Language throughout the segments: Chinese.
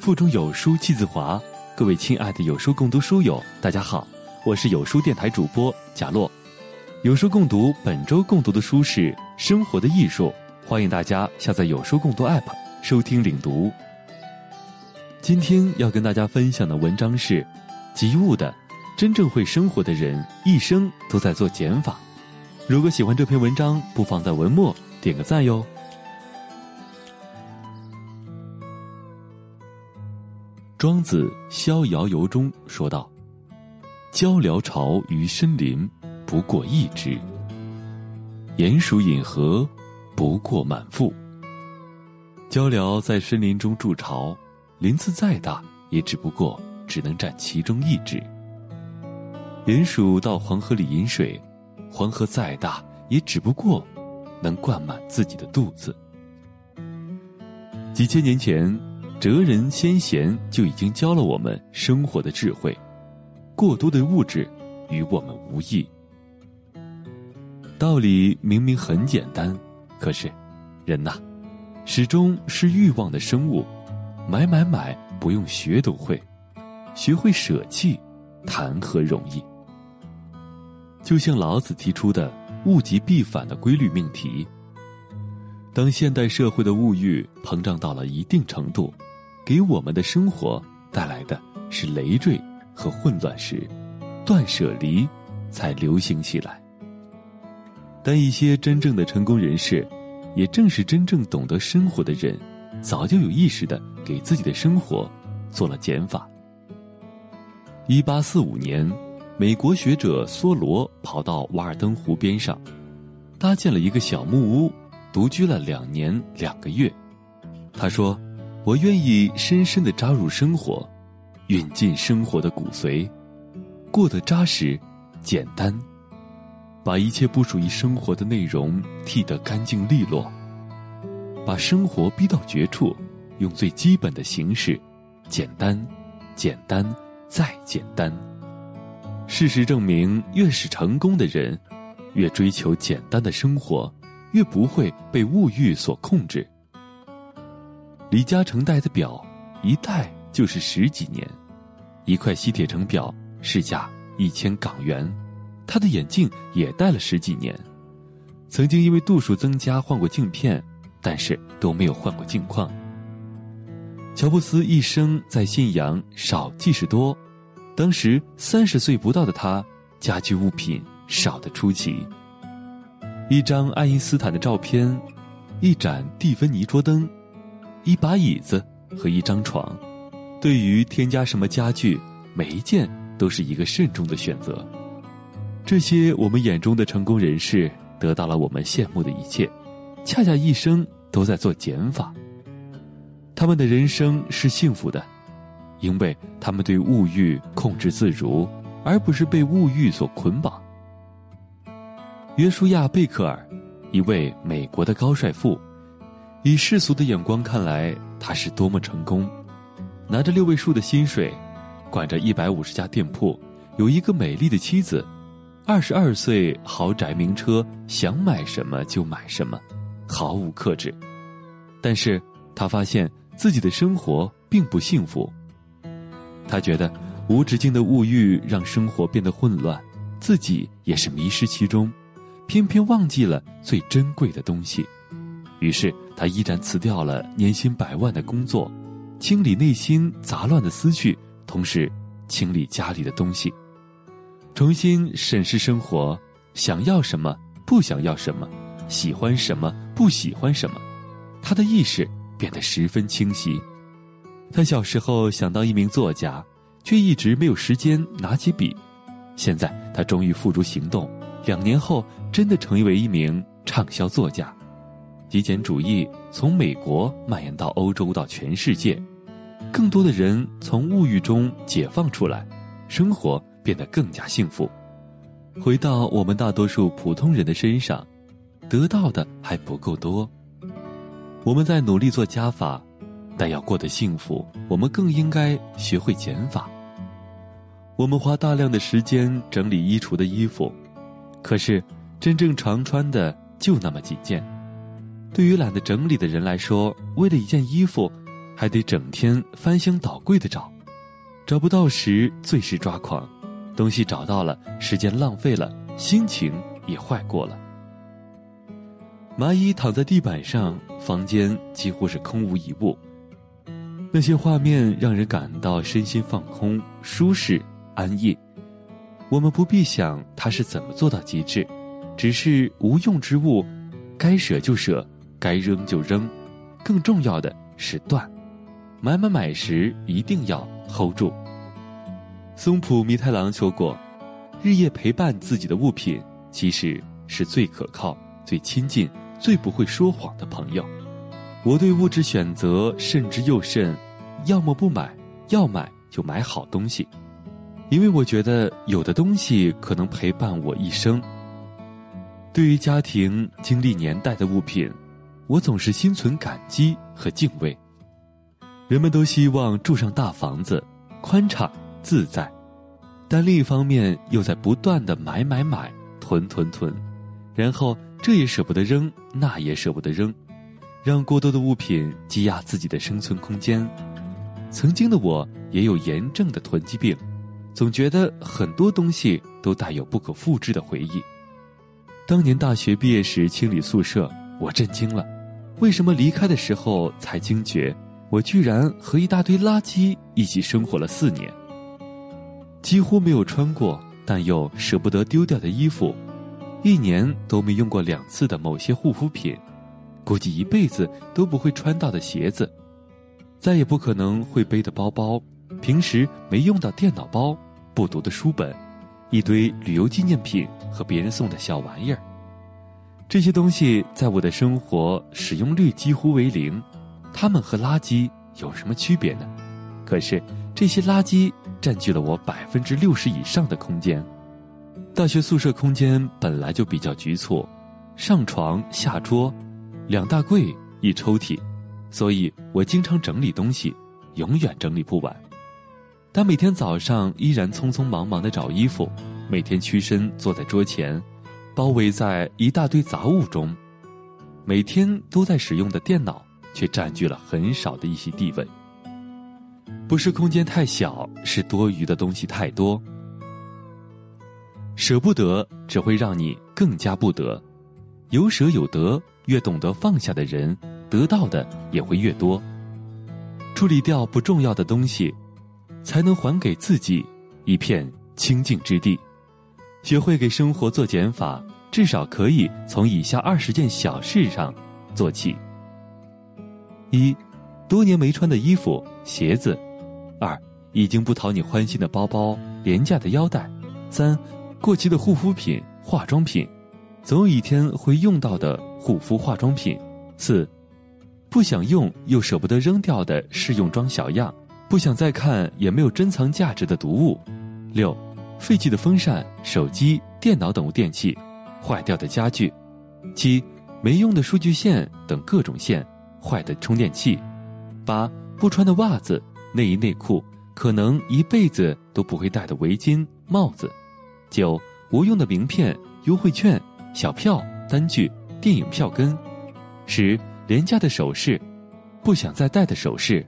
腹中有书气自华。各位亲爱的有书共读书友，大家好，我是有书电台主播贾洛。有书共读本周共读的书是《生活的艺术》，欢迎大家下载有书共读 App 收听领读。今天要跟大家分享的文章是：及物的，真正会生活的人一生都在做减法。如果喜欢这篇文章，不妨在文末点个赞哟。庄子《逍遥游》中说道：“鹪鹩巢于深林，不过一枝；鼹鼠饮河，不过满腹。”鹪鹩在森林中筑巢，林子再大，也只不过只能占其中一枝。鼹鼠到黄河里饮水，黄河再大，也只不过能灌满自己的肚子。几千年前。哲人先贤就已经教了我们生活的智慧，过多的物质与我们无益。道理明明很简单，可是，人呐，始终是欲望的生物，买买买不用学都会，学会舍弃，谈何容易？就像老子提出的“物极必反”的规律命题，当现代社会的物欲膨胀到了一定程度。给我们的生活带来的是累赘和混乱时，断舍离才流行起来。但一些真正的成功人士，也正是真正懂得生活的人，早就有意识的给自己的生活做了减法。一八四五年，美国学者梭罗跑到瓦尔登湖边上，搭建了一个小木屋，独居了两年两个月。他说。我愿意深深的扎入生活，运进生活的骨髓，过得扎实、简单，把一切不属于生活的内容剃得干净利落，把生活逼到绝处，用最基本的形式，简单、简单再简单。事实证明，越是成功的人，越追求简单的生活，越不会被物欲所控制。李嘉诚戴的表，一戴就是十几年，一块西铁城表市价一千港元，他的眼镜也戴了十几年，曾经因为度数增加换过镜片，但是都没有换过镜框。乔布斯一生在信仰少即是多，当时三十岁不到的他，家居物品少得出奇。一张爱因斯坦的照片，一盏蒂芬尼桌灯。一把椅子和一张床，对于添加什么家具，每一件都是一个慎重的选择。这些我们眼中的成功人士得到了我们羡慕的一切，恰恰一生都在做减法。他们的人生是幸福的，因为他们对物欲控制自如，而不是被物欲所捆绑。约书亚·贝克尔，一位美国的高帅富。以世俗的眼光看来，他是多么成功，拿着六位数的薪水，管着一百五十家店铺，有一个美丽的妻子，二十二岁豪宅名车，想买什么就买什么，毫无克制。但是他发现自己的生活并不幸福，他觉得无止境的物欲让生活变得混乱，自己也是迷失其中，偏偏忘记了最珍贵的东西。于是，他依然辞掉了年薪百万的工作，清理内心杂乱的思绪，同时清理家里的东西，重新审视生活：想要什么，不想要什么，喜欢什么，不喜欢什么。他的意识变得十分清晰。他小时候想当一名作家，却一直没有时间拿起笔。现在，他终于付诸行动，两年后，真的成为一名畅销作家。极简主义从美国蔓延到欧洲，到全世界，更多的人从物欲中解放出来，生活变得更加幸福。回到我们大多数普通人的身上，得到的还不够多。我们在努力做加法，但要过得幸福，我们更应该学会减法。我们花大量的时间整理衣橱的衣服，可是真正常穿的就那么几件。对于懒得整理的人来说，为了一件衣服，还得整天翻箱倒柜的找，找不到时最是抓狂，东西找到了，时间浪费了，心情也坏过了。蚂蚁躺在地板上，房间几乎是空无一物。那些画面让人感到身心放空、舒适、安逸。我们不必想它是怎么做到极致，只是无用之物，该舍就舍，该扔就扔。更重要的是断，买买买时一定要 hold 住。松浦弥太郎说过：“日夜陪伴自己的物品，其实是最可靠、最亲近、最不会说谎的朋友。”我对物质选择慎之又慎，要么不买，要买就买好东西，因为我觉得有的东西可能陪伴我一生。对于家庭经历年代的物品，我总是心存感激和敬畏。人们都希望住上大房子，宽敞自在，但另一方面又在不断的买买买，囤囤囤，然后这也舍不得扔，那也舍不得扔。让过多的物品积压自己的生存空间。曾经的我也有严重的囤积病，总觉得很多东西都带有不可复制的回忆。当年大学毕业时清理宿舍，我震惊了。为什么离开的时候才惊觉，我居然和一大堆垃圾一起生活了四年？几乎没有穿过，但又舍不得丢掉的衣服，一年都没用过两次的某些护肤品。估计一辈子都不会穿到的鞋子，再也不可能会背的包包，平时没用到电脑包，不读的书本，一堆旅游纪念品和别人送的小玩意儿。这些东西在我的生活使用率几乎为零，它们和垃圾有什么区别呢？可是这些垃圾占据了我百分之六十以上的空间。大学宿舍空间本来就比较局促，上床下桌。两大柜一抽屉，所以我经常整理东西，永远整理不完。但每天早上依然匆匆忙忙的找衣服，每天屈身坐在桌前，包围在一大堆杂物中，每天都在使用的电脑却占据了很少的一些地位。不是空间太小，是多余的东西太多。舍不得只会让你更加不得，有舍有得。越懂得放下的人，得到的也会越多。处理掉不重要的东西，才能还给自己一片清净之地。学会给生活做减法，至少可以从以下二十件小事上做起：一，多年没穿的衣服、鞋子；二，已经不讨你欢心的包包、廉价的腰带；三，过期的护肤品、化妆品。总有一天会用到的护肤化妆品，四，不想用又舍不得扔掉的试用装小样，不想再看也没有珍藏价值的读物，六，废弃的风扇、手机、电脑等电器，坏掉的家具，七，没用的数据线等各种线，坏的充电器，八，不穿的袜子、内衣内裤，可能一辈子都不会戴的围巾、帽子，九，无用的名片、优惠券。小票、单据、电影票根，十廉价的首饰，不想再戴的首饰，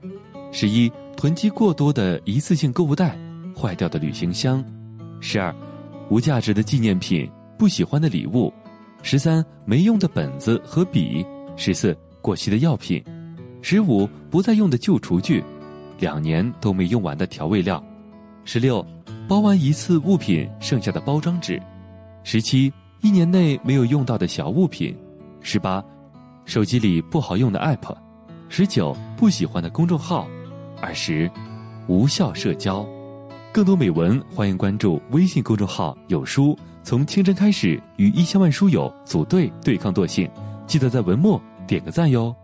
十一囤积过多的一次性购物袋，坏掉的旅行箱，十二无价值的纪念品，不喜欢的礼物，十三没用的本子和笔，十四过期的药品，十五不再用的旧厨具，两年都没用完的调味料，十六包完一次物品剩下的包装纸，十七。一年内没有用到的小物品，十八，手机里不好用的 app，十九不喜欢的公众号，二十，无效社交。更多美文，欢迎关注微信公众号“有书”。从清晨开始，与一千万书友组队对抗惰性。记得在文末点个赞哟。